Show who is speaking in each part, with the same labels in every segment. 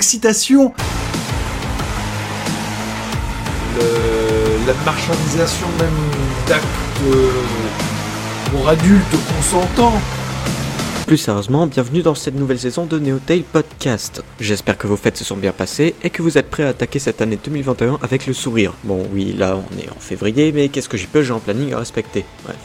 Speaker 1: l'excitation, la marchandisation même d'actes euh, pour adultes consentants.
Speaker 2: Plus sérieusement, bienvenue dans cette nouvelle saison de Neotail Podcast. J'espère que vos fêtes se sont bien passées et que vous êtes prêts à attaquer cette année 2021 avec le sourire. Bon oui, là on est en février, mais qu'est-ce que j'y peux, j'ai un planning à respecter. Bref,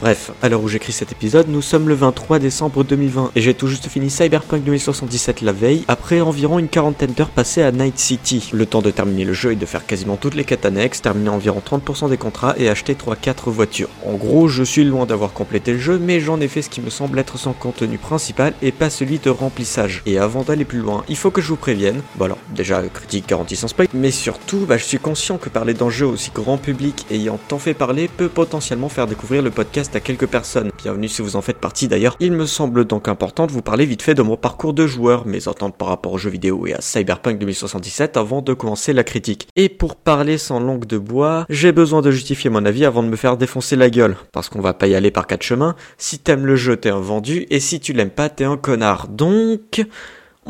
Speaker 2: Bref, à l'heure où j'écris cet épisode, nous sommes le 23 décembre 2020 et j'ai tout juste fini Cyberpunk 2077 la veille, après environ une quarantaine d'heures passées à Night City. Le temps de terminer le jeu et de faire quasiment toutes les quêtes annexes, terminer environ 30% des contrats et acheter 3-4 voitures. En gros, je suis loin d'avoir complété le jeu, mais j'en ai fait ce qui me semble être son contenu principal et pas celui de remplissage. Et avant d'aller plus loin, il faut que je vous prévienne, bon alors, déjà critique garantie sans spoil, mais surtout, bah, je suis conscient que parler d'un jeu aussi grand public ayant tant fait parler peut potentiellement faire découvrir le podcast à quelques personnes. Bienvenue si vous en faites partie d'ailleurs. Il me semble donc important de vous parler vite fait de mon parcours de joueur, mes attentes par rapport aux jeux vidéo et à Cyberpunk 2077 avant de commencer la critique. Et pour parler sans langue de bois, j'ai besoin de justifier mon avis avant de me faire défoncer la gueule, parce qu'on va pas y aller par quatre chemins. Si t'aimes le jeu, t'es un vendu, et si tu l'aimes pas, t'es un connard. Donc,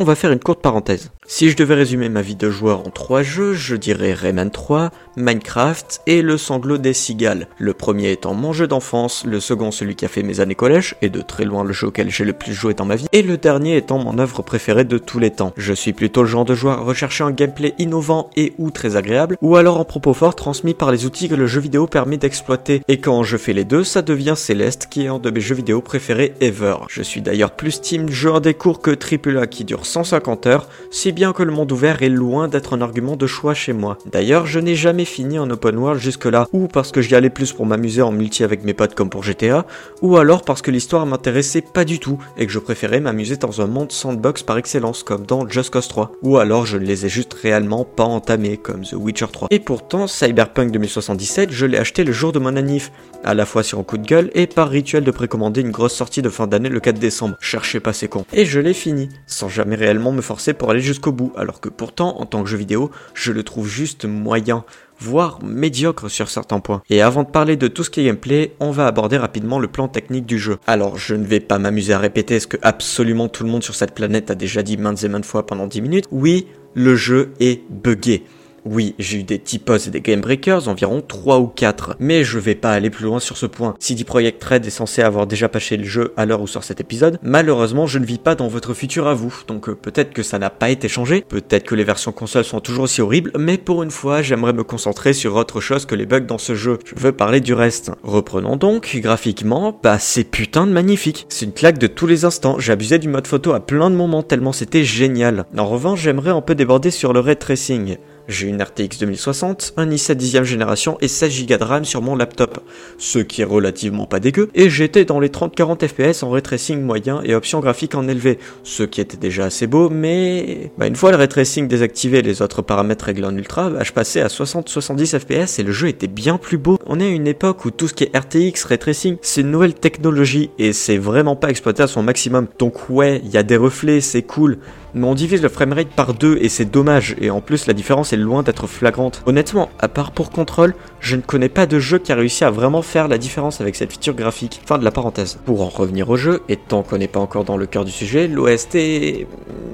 Speaker 2: on va faire une courte parenthèse. Si je devais résumer ma vie de joueur en trois jeux, je dirais Rayman 3, Minecraft et Le Sanglot des Cigales. Le premier étant mon jeu d'enfance, le second celui qui a fait mes années collège, et de très loin le jeu auquel j'ai le plus joué dans ma vie, et le dernier étant mon œuvre préférée de tous les temps. Je suis plutôt le genre de joueur recherchant un gameplay innovant et ou très agréable, ou alors en propos fort transmis par les outils que le jeu vidéo permet d'exploiter. Et quand je fais les deux, ça devient Céleste qui est un de mes jeux vidéo préférés ever. Je suis d'ailleurs plus team jeu des cours que AAA qui dure 150 heures, si bien que le monde ouvert est loin d'être un argument de choix chez moi. D'ailleurs, je n'ai jamais fini en open world jusque-là, ou parce que j'y allais plus pour m'amuser en multi avec mes potes comme pour GTA, ou alors parce que l'histoire m'intéressait pas du tout et que je préférais m'amuser dans un monde sandbox par excellence comme dans Just Cause 3, ou alors je ne les ai juste réellement pas entamés comme The Witcher 3. Et pourtant, Cyberpunk 2077, je l'ai acheté le jour de mon anniv, à la fois sur un coup de gueule et par rituel de précommander une grosse sortie de fin d'année le 4 décembre. Cherchez pas ces cons. Et je l'ai fini, sans jamais réellement me forcer pour aller jusqu'au bout, alors que pourtant, en tant que jeu vidéo, je le trouve juste moyen voire médiocre sur certains points. Et avant de parler de tout ce qui est gameplay, on va aborder rapidement le plan technique du jeu. Alors, je ne vais pas m'amuser à répéter ce que absolument tout le monde sur cette planète a déjà dit maintes et maintes fois pendant 10 minutes. Oui, le jeu est buggé. Oui, j'ai eu des typos et des game breakers, environ 3 ou 4, mais je vais pas aller plus loin sur ce point. CD Projekt Red est censé avoir déjà patché le jeu à l'heure où sort cet épisode, malheureusement je ne vis pas dans votre futur à vous, donc euh, peut-être que ça n'a pas été changé, peut-être que les versions consoles sont toujours aussi horribles, mais pour une fois j'aimerais me concentrer sur autre chose que les bugs dans ce jeu. Je veux parler du reste. Reprenons donc, graphiquement, bah c'est putain de magnifique. C'est une claque de tous les instants, abusé du mode photo à plein de moments tellement c'était génial. En revanche j'aimerais un peu déborder sur le ray tracing. J'ai une RTX 2060, un i7 10 génération et 16 Go de RAM sur mon laptop, ce qui est relativement pas dégueu, et j'étais dans les 30-40 FPS en ray tracing moyen et option graphique en élevé, ce qui était déjà assez beau, mais bah, une fois le ray tracing désactivé et les autres paramètres réglés en ultra, bah, je passais à 60-70 FPS et le jeu était bien plus beau. On est à une époque où tout ce qui est RTX, ray tracing, c'est une nouvelle technologie et c'est vraiment pas exploité à son maximum. Donc ouais, il y a des reflets, c'est cool, mais on divise le framerate par deux et c'est dommage, et en plus la différence est loin d'être flagrante. Honnêtement, à part pour contrôle, je ne connais pas de jeu qui a réussi à vraiment faire la différence avec cette feature graphique. Fin de la parenthèse. Pour en revenir au jeu, et tant qu'on n'est pas encore dans le cœur du sujet, l'OST.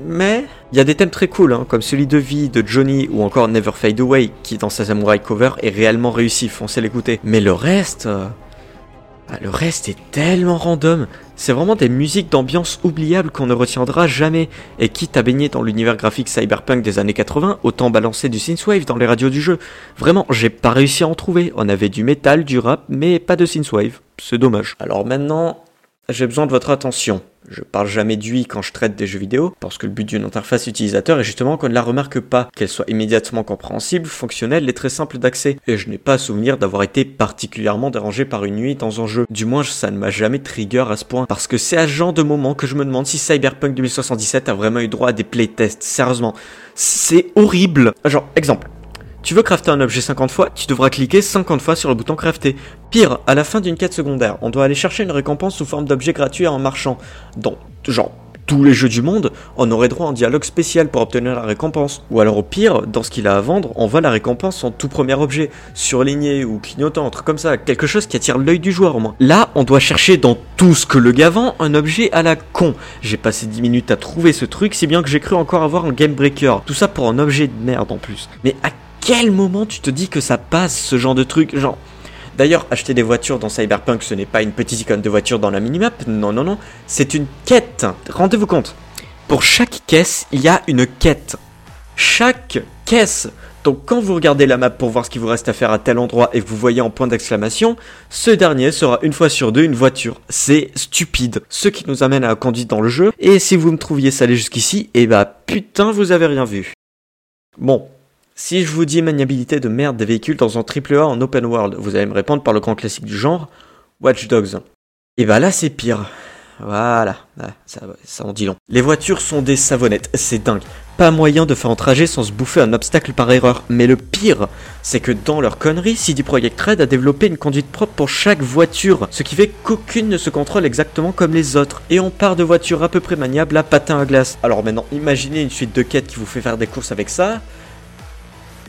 Speaker 2: Mais... Il y a des thèmes très cool, hein, comme celui de vie de Johnny ou encore Never Fade Away, qui dans sa Samurai Cover est réellement réussi, foncez l'écouter. Mais le reste... Ah, le reste est tellement random. C'est vraiment des musiques d'ambiance oubliables qu'on ne retiendra jamais. Et quitte à baigner dans l'univers graphique cyberpunk des années 80, autant balancer du synthwave dans les radios du jeu. Vraiment, j'ai pas réussi à en trouver. On avait du métal, du rap, mais pas de synthwave. C'est dommage. Alors maintenant, j'ai besoin de votre attention. Je parle jamais d'UI quand je traite des jeux vidéo, parce que le but d'une interface utilisateur est justement qu'on ne la remarque pas, qu'elle soit immédiatement compréhensible, fonctionnelle et très simple d'accès. Et je n'ai pas souvenir d'avoir été particulièrement dérangé par une nuit dans un jeu. Du moins, ça ne m'a jamais trigger à ce point. Parce que c'est à ce genre de moment que je me demande si Cyberpunk 2077 a vraiment eu droit à des playtests. Sérieusement. C'est horrible. Genre, exemple. Tu veux crafter un objet 50 fois, tu devras cliquer 50 fois sur le bouton crafter. Pire, à la fin d'une quête secondaire, on doit aller chercher une récompense sous forme d'objet gratuit en marchant. Donc, genre tous les jeux du monde, on aurait droit à un dialogue spécial pour obtenir la récompense. Ou alors au pire, dans ce qu'il a à vendre, on voit la récompense en tout premier objet, surligné ou clignotant, un truc comme ça, quelque chose qui attire l'œil du joueur au moins. Là, on doit chercher dans tout ce que le gars vend un objet à la con. J'ai passé 10 minutes à trouver ce truc, si bien que j'ai cru encore avoir un game breaker. Tout ça pour un objet de merde en plus. Mais à quel moment tu te dis que ça passe ce genre de truc Genre. D'ailleurs, acheter des voitures dans Cyberpunk, ce n'est pas une petite icône de voiture dans la minimap, non, non, non, c'est une quête. Rendez-vous compte. Pour chaque caisse, il y a une quête. Chaque caisse. Donc quand vous regardez la map pour voir ce qu'il vous reste à faire à tel endroit et que vous voyez en point d'exclamation, ce dernier sera une fois sur deux une voiture. C'est stupide. Ce qui nous amène à la conduite dans le jeu. Et si vous me trouviez salé jusqu'ici, eh bah putain vous avez rien vu. Bon, si je vous dis maniabilité de merde des véhicules dans un triple A en open world, vous allez me répondre par le grand classique du genre, Watch Dogs. Et bah là c'est pire. Voilà, ça, ça en dit long. Les voitures sont des savonnettes, c'est dingue. Pas moyen de faire un trajet sans se bouffer un obstacle par erreur. Mais le pire, c'est que dans leur connerie, CD Projekt Red a développé une conduite propre pour chaque voiture, ce qui fait qu'aucune ne se contrôle exactement comme les autres. Et on part de voitures à peu près maniables à patin à glace. Alors maintenant, imaginez une suite de quêtes qui vous fait faire des courses avec ça.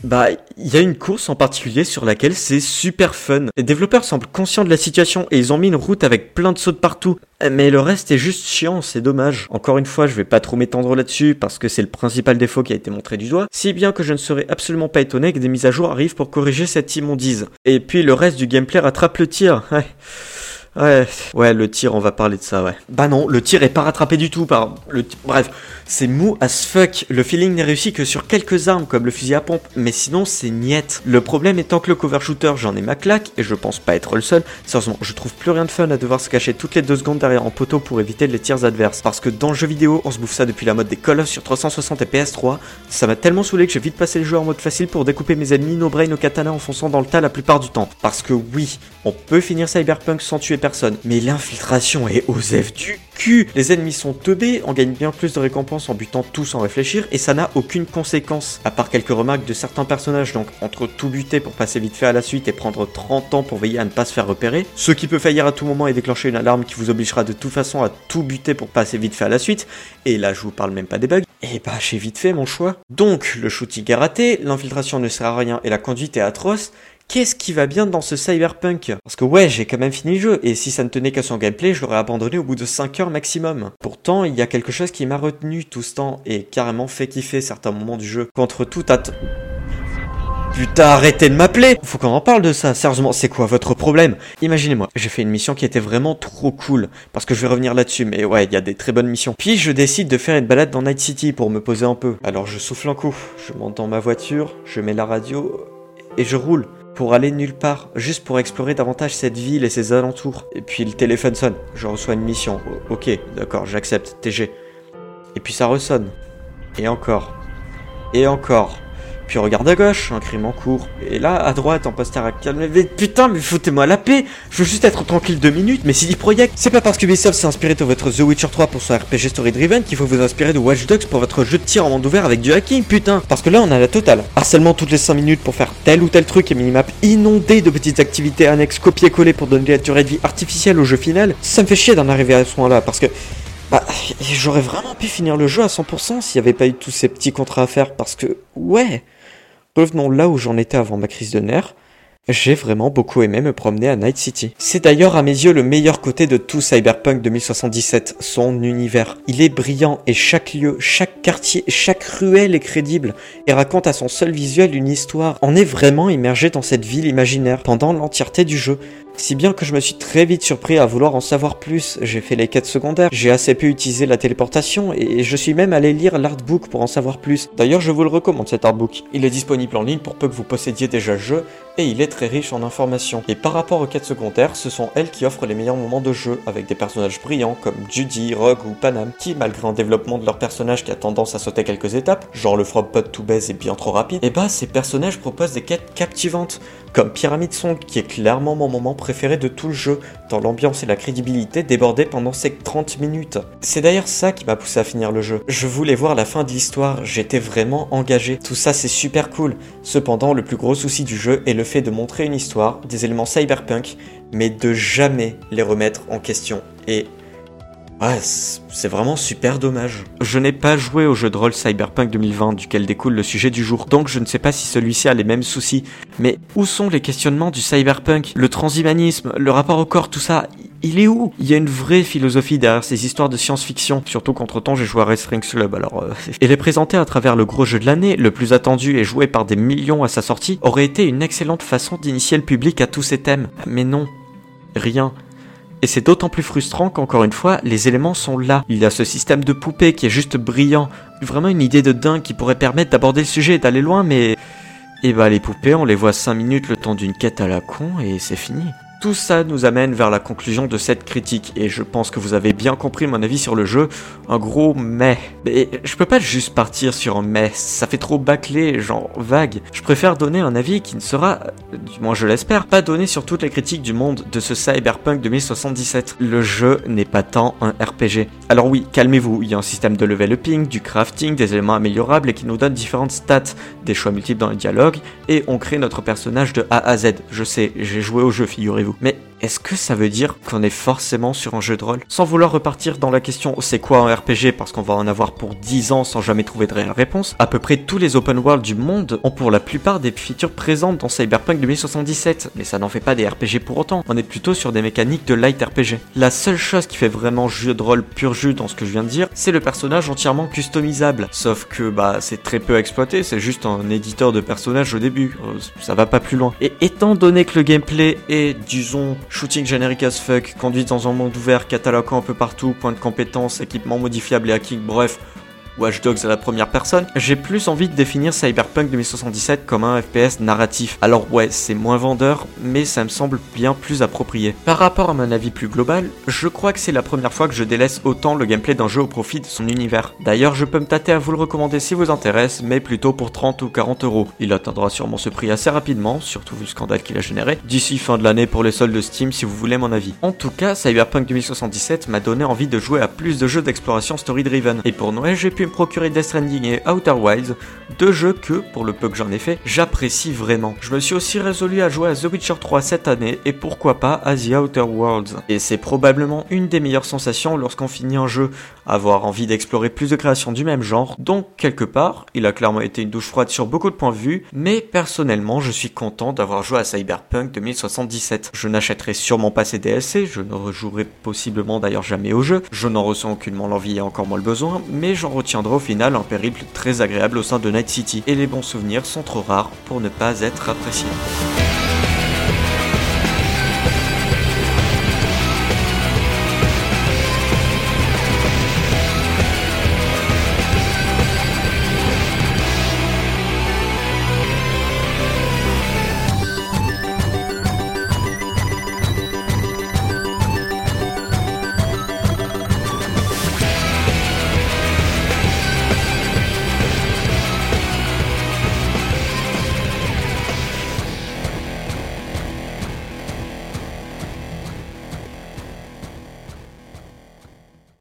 Speaker 2: Bah, il y a une course en particulier sur laquelle c'est super fun. Les développeurs semblent conscients de la situation et ils ont mis une route avec plein de sauts de partout. Mais le reste est juste chiant, c'est dommage. Encore une fois, je vais pas trop m'étendre là-dessus parce que c'est le principal défaut qui a été montré du doigt, si bien que je ne serais absolument pas étonné que des mises à jour arrivent pour corriger cette immondise. Et puis le reste du gameplay rattrape le tir. Ouais. Ouais, le tir, on va parler de ça, ouais. Bah non, le tir est pas rattrapé du tout par le bref, c'est mou as fuck. Le feeling n'est réussi que sur quelques armes comme le fusil à pompe, mais sinon c'est niette. Le problème étant que le cover shooter, j'en ai ma claque et je pense pas être le seul. Sérieusement, je trouve plus rien de fun à devoir se cacher toutes les deux secondes derrière un poteau pour éviter les tirs adverses parce que dans le jeu vidéo, on se bouffe ça depuis la mode des Call of sur 360 et PS3. Ça m'a tellement saoulé que j'ai vite passé le jeu en mode facile pour découper mes ennemis no brain au katana en fonçant dans le tas la plupart du temps. Parce que oui, on peut finir Cyberpunk sans tuer personne, mais l'infiltration est aux F du cul. Les ennemis sont teubés, on gagne bien plus de récompenses en butant tout sans réfléchir, et ça n'a aucune conséquence, à part quelques remarques de certains personnages, donc entre tout buter pour passer vite fait à la suite et prendre 30 ans pour veiller à ne pas se faire repérer, ce qui peut faillir à tout moment et déclencher une alarme qui vous obligera de toute façon à tout buter pour passer vite fait à la suite, et là je vous parle même pas des bugs, et bah j'ai vite fait mon choix. Donc le shooting est raté, l'infiltration ne sert à rien et la conduite est atroce, qu'est-ce qui va bien dans ce cyberpunk? Parce que ouais, j'ai quand même fini le jeu, et si ça ne tenait qu'à son gameplay, je l'aurais abandonné au bout de 5 heures maximum. Pourtant, il y a quelque chose qui m'a retenu tout ce temps, et carrément fait kiffer certains moments du jeu. Contre tout att... Putain, arrêtez de m'appeler Faut qu'on en parle de ça, sérieusement, c'est quoi votre problème? Imaginez-moi, j'ai fait une mission qui était vraiment trop cool, parce que je vais revenir là-dessus, mais ouais, il y a des très bonnes missions. Puis je décide de faire une balade dans Night City pour me poser un peu. Alors je souffle un coup, je monte dans ma voiture, je mets la radio, et je roule pour aller nulle part, juste pour explorer davantage cette ville et ses alentours. Et puis le téléphone sonne, je reçois une mission. ok, d'accord, j'accepte, TG. Et puis ça ressonne. Et encore. Et encore. Puis regarde à gauche, un crime en cours. Et là, à droite, en poster à calme. Putain, mais foutez-moi la paix Je veux juste être tranquille deux minutes, mais CD Projekt, c'est pas parce que Ubisoft s'est inspiré de votre The Witcher 3 pour son RPG Story Driven qu'il faut vous inspirer de Watch Dogs pour votre jeu de tir en monde ouvert avec du hacking, putain Parce que là, on a la totale. Harcèlement toutes les 5 minutes pour faire tel ou tel truc et minimap inondé de petites activités annexes copier-coller pour donner la durée de vie artificielle au jeu final. Ça me fait chier d'en arriver à ce point-là, parce que bah, j'aurais vraiment pu finir le jeu à 100% s'il n'y avait pas eu tous ces petits contrats à faire, parce que, ouais, revenons là où j'en étais avant ma crise de nerfs. J'ai vraiment beaucoup aimé me promener à Night City. C'est d'ailleurs à mes yeux le meilleur côté de tout Cyberpunk 2077, son univers. Il est brillant et chaque lieu, chaque quartier, chaque ruelle est crédible et raconte à son seul visuel une histoire. On est vraiment immergé dans cette ville imaginaire pendant l'entièreté du jeu. Si bien que je me suis très vite surpris à vouloir en savoir plus. J'ai fait les quêtes secondaires, j'ai assez pu utiliser la téléportation et je suis même allé lire l'artbook pour en savoir plus. D'ailleurs, je vous le recommande cet artbook. Il est disponible en ligne pour peu que vous possédiez déjà le jeu et il est très riche en informations. Et par rapport aux quêtes secondaires, ce sont elles qui offrent les meilleurs moments de jeu avec des personnages brillants comme Judy, Rogue ou Panam qui, malgré un développement de leur personnage qui a tendance à sauter quelques étapes, genre le frog pot to base est bien trop rapide, et bah ces personnages proposent des quêtes captivantes comme Pyramid Song qui est clairement mon moment préféré de tout le jeu, dans l'ambiance et la crédibilité débordée pendant ces 30 minutes. C'est d'ailleurs ça qui m'a poussé à finir le jeu. Je voulais voir la fin de l'histoire, j'étais vraiment engagé. Tout ça c'est super cool. Cependant, le plus gros souci du jeu est le fait de montrer une histoire, des éléments cyberpunk, mais de jamais les remettre en question. Et Ouais, c'est vraiment super dommage. Je n'ai pas joué au jeu de rôle Cyberpunk 2020 duquel découle le sujet du jour, donc je ne sais pas si celui-ci a les mêmes soucis. Mais où sont les questionnements du cyberpunk? Le transhumanisme, le rapport au corps, tout ça il est où? Il y a une vraie philosophie derrière ces histoires de science-fiction. Surtout qu'entre temps j'ai joué à Wrestling Club, alors... Euh, et les présenter à travers le gros jeu de l'année, le plus attendu et joué par des millions à sa sortie, aurait été une excellente façon d'initier le public à tous ces thèmes. Mais non. Rien. Et c'est d'autant plus frustrant qu'encore une fois, les éléments sont là. Il y a ce système de poupée qui est juste brillant. Vraiment une idée de dingue qui pourrait permettre d'aborder le sujet et d'aller loin, mais... Et eh bah les poupées, on les voit 5 minutes le temps d'une quête à la con et c'est fini. Tout ça nous amène vers la conclusion de cette critique, et je pense que vous avez bien compris mon avis sur le jeu, un gros mais. Mais je peux pas juste partir sur un mais, ça fait trop bâclé, genre vague. Je préfère donner un avis qui ne sera, du moins je l'espère, pas donné sur toutes les critiques du monde de ce Cyberpunk 2077. Le jeu n'est pas tant un RPG. Alors oui, calmez-vous, il y a un système de level upping, du crafting, des éléments améliorables et qui nous donne différentes stats, des choix multiples dans le dialogue, et on crée notre personnage de A à Z. Je sais, j'ai joué au jeu, figurez-vous est-ce que ça veut dire qu'on est forcément sur un jeu de rôle? Sans vouloir repartir dans la question c'est quoi un RPG parce qu'on va en avoir pour 10 ans sans jamais trouver de réelle réponse, à peu près tous les open world du monde ont pour la plupart des features présentes dans Cyberpunk 2077, mais ça n'en fait pas des RPG pour autant, on est plutôt sur des mécaniques de light RPG. La seule chose qui fait vraiment jeu de rôle pur jus dans ce que je viens de dire, c'est le personnage entièrement customisable. Sauf que bah c'est très peu exploité, c'est juste un éditeur de personnages au début, euh, ça va pas plus loin. Et étant donné que le gameplay est, disons, Shooting générique as fuck, conduite dans un monde ouvert, cataloguant un peu partout, point de compétence, équipement modifiable et hacking, bref, Watch Dogs à la première personne, j'ai plus envie de définir Cyberpunk 2077 comme un FPS narratif. Alors ouais, c'est moins vendeur, mais ça me semble bien plus approprié. Par rapport à mon avis plus global, je crois que c'est la première fois que je délaisse autant le gameplay d'un jeu au profit de son univers. D'ailleurs, je peux me tâter à vous le recommander si vous intéresse, mais plutôt pour 30 ou 40 euros. Il atteindra sûrement ce prix assez rapidement, surtout vu le scandale qu'il a généré, d'ici fin de l'année pour les soldes de Steam si vous voulez mon avis. En tout cas, Cyberpunk 2077 m'a donné envie de jouer à plus de jeux d'exploration story-driven. Et pour Noël, j'ai pu procurer Death Stranding et Outer Wilds, deux jeux que, pour le peu que j'en ai fait, j'apprécie vraiment. Je me suis aussi résolu à jouer à The Witcher 3 cette année et pourquoi pas à The Outer Worlds. Et c'est probablement une des meilleures sensations lorsqu'on finit un jeu, avoir envie d'explorer plus de créations du même genre, donc quelque part, il a clairement été une douche froide sur beaucoup de points de vue, mais personnellement je suis content d'avoir joué à Cyberpunk 2077. Je n'achèterai sûrement pas ces DLC, je ne rejouerai possiblement d'ailleurs jamais au jeu, je n'en ressens aucunement l'envie et encore moins le besoin, mais j'en au final un périple très agréable au sein de Night City, et les bons souvenirs sont trop rares pour ne pas être appréciés.